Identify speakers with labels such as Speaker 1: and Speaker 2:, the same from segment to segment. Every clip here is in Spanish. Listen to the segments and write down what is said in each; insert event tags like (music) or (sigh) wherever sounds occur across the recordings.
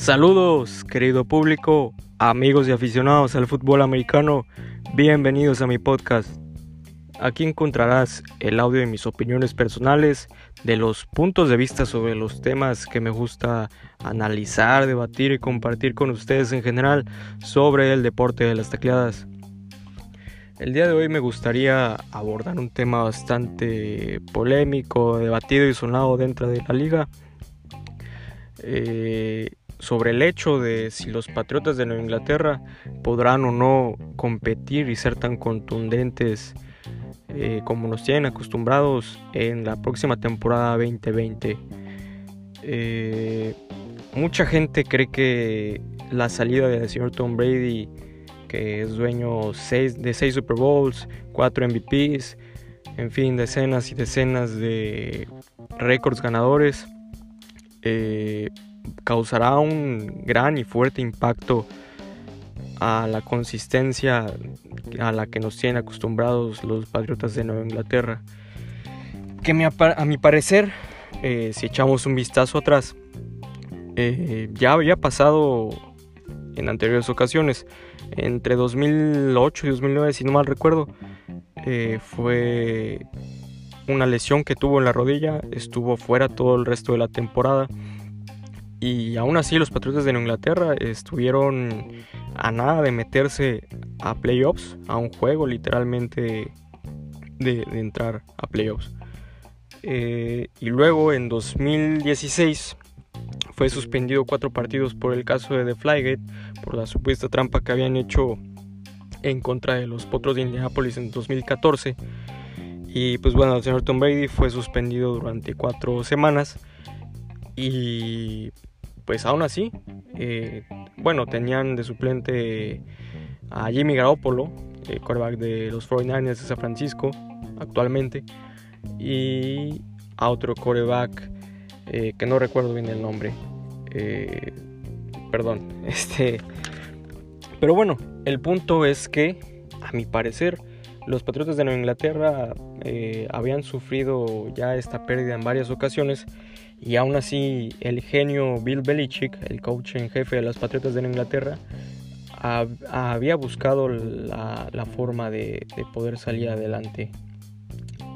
Speaker 1: Saludos, querido público, amigos y aficionados al fútbol americano, bienvenidos a mi podcast. Aquí encontrarás el audio de mis opiniones personales, de los puntos de vista sobre los temas que me gusta analizar, debatir y compartir con ustedes en general sobre el deporte de las tecleadas. El día de hoy me gustaría abordar un tema bastante polémico, debatido y sonado dentro de la liga. Eh, sobre el hecho de si los Patriotas de Nueva Inglaterra podrán o no competir y ser tan contundentes eh, como nos tienen acostumbrados en la próxima temporada 2020. Eh, mucha gente cree que la salida del señor Tom Brady, que es dueño de 6 Super Bowls, 4 MVPs, en fin, decenas y decenas de récords ganadores, eh, causará un gran y fuerte impacto a la consistencia a la que nos tienen acostumbrados los Patriotas de Nueva Inglaterra. Que a mi parecer, eh, si echamos un vistazo atrás, eh, ya había pasado en anteriores ocasiones, entre 2008 y 2009, si no mal recuerdo, eh, fue una lesión que tuvo en la rodilla, estuvo fuera todo el resto de la temporada y aún así los Patriotas de Inglaterra estuvieron a nada de meterse a playoffs, a un juego literalmente de, entrar a playoffs. Eh, y luego en 2016 fue suspendido cuatro partidos por el caso de The Flygate, por la supuesta trampa que habían hecho en contra de los Potros de Indianapolis en 2014. Y pues bueno, el señor Tom Brady fue suspendido durante cuatro semanas. Y pues aún así, eh, bueno, tenían de suplente a Jimmy Garoppolo, el quarterback de los 49ers de San Francisco actualmente, y a otro quarterback eh, que no recuerdo bien el nombre. Eh, perdón, (laughs) este. Pero bueno, el punto es que, a mi parecer, los Patriotas de Nueva Inglaterra habían sufrido ya esta pérdida en varias ocasiones y aún así, el genio Bill Belichick, el coach en jefe de los Patriotas de Inglaterra, había buscado la, forma de, poder salir adelante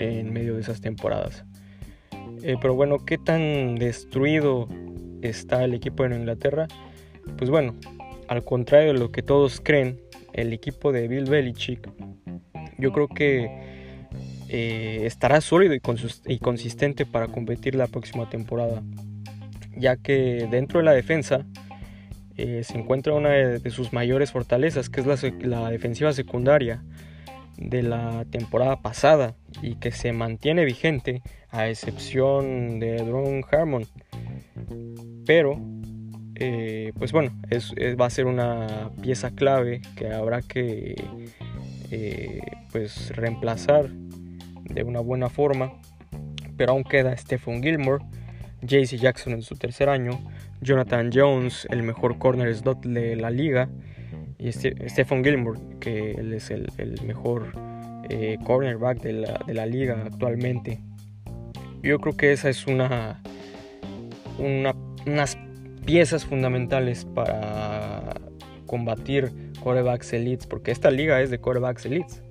Speaker 1: en medio de esas temporadas. Eh, pero bueno, ¿qué tan destruido está el equipo de Inglaterra? Pues bueno, al contrario de lo que todos creen, el equipo de Bill Belichick, yo creo que eh, estará sólido y, consistente para competir la próxima temporada, ya que dentro de la defensa eh, se encuentra una de, sus mayores fortalezas, que es la, defensiva secundaria de la temporada pasada y que se mantiene vigente a excepción de Drone Harmon. Pero, eh, pues bueno, va a ser una pieza clave que habrá que pues reemplazar de una buena forma, pero aún queda Stephen Gilmore, JC Jackson en su tercer año, Jonathan Jones, el mejor corner de la liga, y Stephen Gilmore, que él es el, mejor eh, cornerback de la, de la, liga actualmente. Yo creo que esa es una, una unas piezas fundamentales para combatir corebacks elites, porque esta liga es de corebacks elites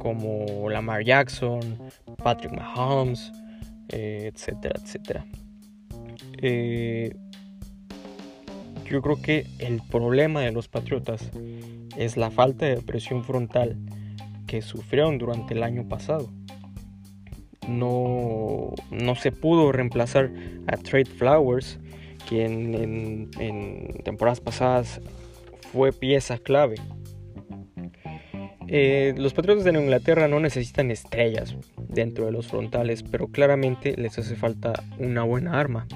Speaker 1: como Lamar Jackson, Patrick Mahomes, eh, etcétera, etcétera. Eh, yo creo que el problema de los Patriotas es la falta de presión frontal que sufrieron durante el año pasado. No, no se pudo reemplazar a Trade Flowers, quien en temporadas pasadas fue pieza clave eh, los Patriotas de Inglaterra no necesitan estrellas dentro de los frontales, pero claramente les hace falta una buena arma.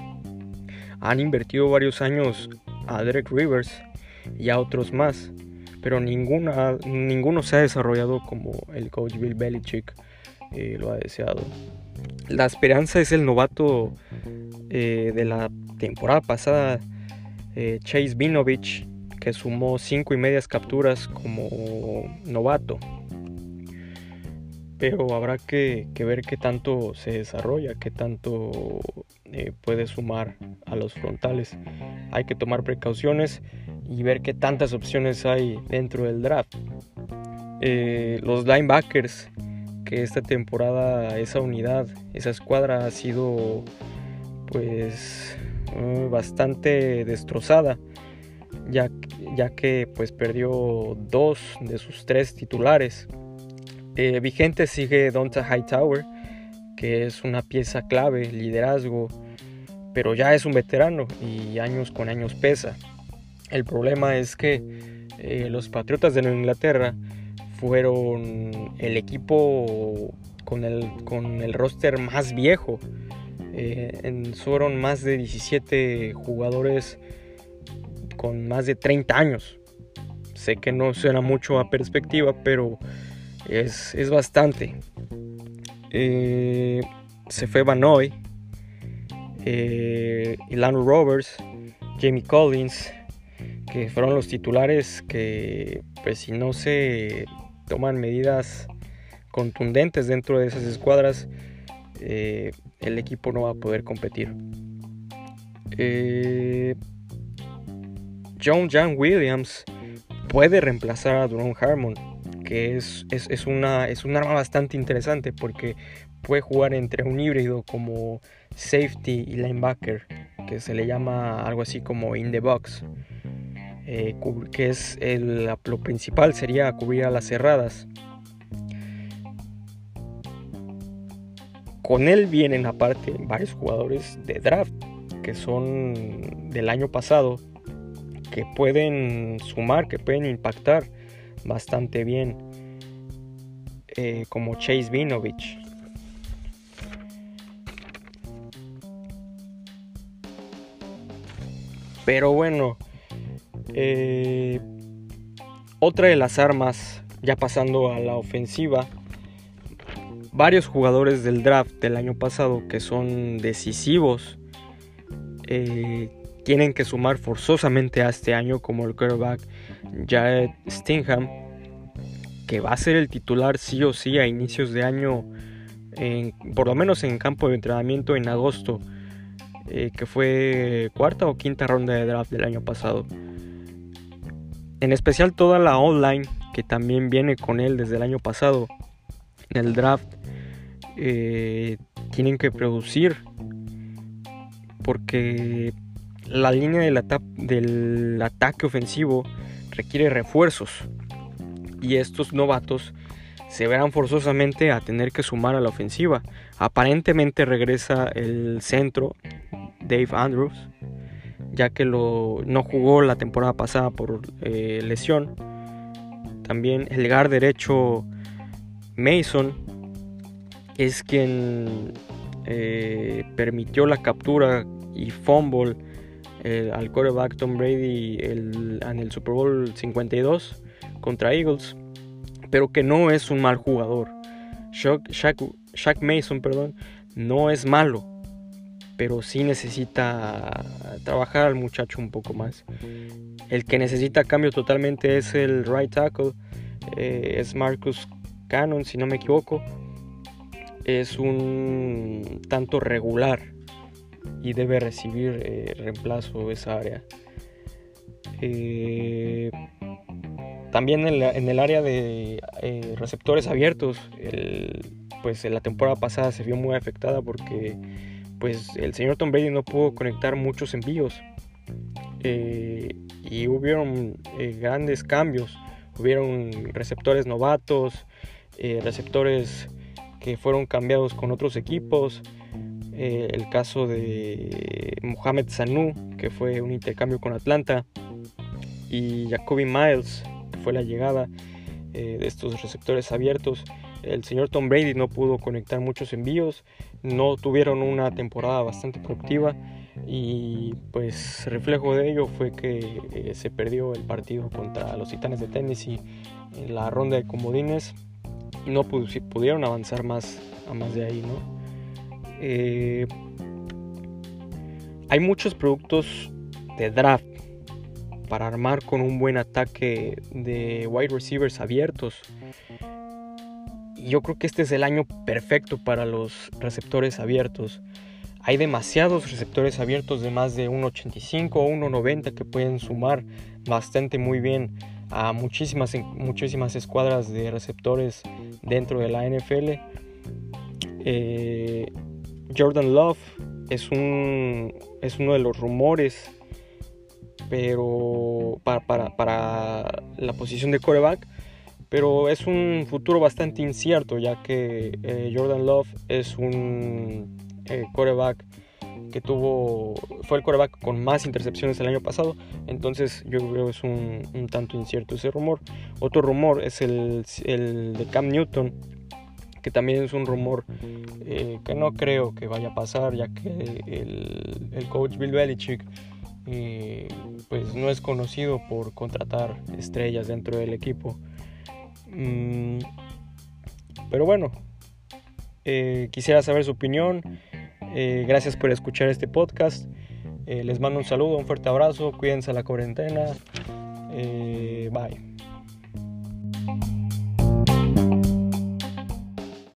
Speaker 1: Han invertido varios años a Derek Rivers y a otros más, pero ninguna, ninguno se ha desarrollado como el coach Bill Belichick eh, lo ha deseado. La esperanza es el novato eh, de la temporada pasada, Chase Vinovich, que sumó cinco y medias capturas como novato. Pero habrá que, ver qué tanto se desarrolla, qué tanto eh, puede sumar a los frontales. hay que tomar precauciones y ver qué tantas opciones hay dentro del draft. Eh, los linebackers, que esta temporada esa unidad, esa escuadra ha sido pues eh, bastante destrozada, ya, ya, que pues perdió dos de sus tres titulares. Eh, vigente sigue Donta Hightower, que es una pieza clave, liderazgo, pero ya es un veterano y años con años pesa. El problema es que eh, los Patriotas de Inglaterra fueron el equipo con el, con el roster más viejo. Eh, fueron más de 17 jugadores más de 30 años. Sé que no suena mucho a perspectiva, pero es, es bastante. Eh, se fue Banoy, eh, Ilano Roberts, Jamie Collins, que fueron los titulares que, pues si no se toman medidas contundentes dentro de esas escuadras, eh, el equipo no va a poder competir. Eh, John John Williams puede reemplazar a Duron Harmon, que es, es, una, es un arma bastante interesante porque puede jugar entre un híbrido como safety y linebacker, que se le llama algo así como in the box, eh, que es el, lo principal sería cubrir a las cerradas. Con él vienen aparte varios jugadores de draft que son del año pasado, que pueden sumar, que pueden impactar bastante bien, eh, como Chase Vinovich, Pero bueno, eh, otra de las armas, ya pasando a la ofensiva, varios jugadores del draft del año pasado que son decisivos eh, tienen que sumar forzosamente a este año, como el quarterback Jared Stingham, que va a ser el titular sí o sí a inicios de año, por lo menos en campo de entrenamiento en agosto eh, que fue cuarta o quinta ronda de draft del año pasado. En especial toda la online que también viene con él desde el año pasado. En el draft eh, tienen que producir porque la línea del, ataque ofensivo requiere refuerzos y estos novatos se verán forzosamente a tener que sumar a la ofensiva. Aparentemente regresa el centro Dave Andrews, ya que no jugó la temporada pasada por eh, lesión. También el guard derecho Mason es quien eh, permitió la captura y fumble al quarterback Tom Brady en el Super Bowl 52 contra Eagles, pero que no es un mal jugador. Shaq Mason perdón, no es malo, pero sí necesita trabajar al muchacho un poco más. El que necesita cambio totalmente es el right tackle, eh, es Marcus Cannon, si no me equivoco. Es un tanto regular y debe recibir eh, reemplazo esa área. Eh, también en, el área de receptores abiertos, pues la temporada pasada se vio muy afectada porque pues el señor Tom Brady no pudo conectar muchos envíos. Eh, y hubieron eh, grandes cambios, hubieron receptores novatos, eh, receptores que fueron cambiados con otros equipos, el caso de Mohamed Sanu, que fue un intercambio con Atlanta, y Jacoby Miles, que fue la llegada de estos receptores abiertos el señor Tom Brady no pudo conectar muchos envíos, no tuvieron una temporada bastante productiva y pues reflejo de ello fue que eh, se perdió el partido contra los Titanes de Tennessee en la ronda de comodines no pudieron avanzar más a más de ahí, ¿no? Eh, hay muchos productos de draft para armar con un buen ataque de wide receivers abiertos yo creo que este es el año perfecto para los receptores abiertos. hay demasiados receptores abiertos de más de 1.85 o 1.90 que pueden sumar bastante muy bien a muchísimas, muchísimas escuadras de receptores dentro de la NFL. Eh, Jordan Love es, un, es uno de los rumores pero para, para, la posición de coreback pero es un futuro bastante incierto ya que eh, Jordan Love es un eh, coreback que tuvo fue el coreback con más intercepciones el año pasado entonces yo creo que es un, tanto incierto ese rumor. Otro rumor es el, el de Cam Newton que también es un rumor eh, que no creo que vaya a pasar, ya que el, coach Bill Belichick eh, pues no es conocido por contratar estrellas dentro del equipo. Mm, pero bueno, eh, quisiera saber su opinión. gracias por escuchar este podcast. les mando un saludo, un fuerte abrazo. Cuídense la cuarentena. bye.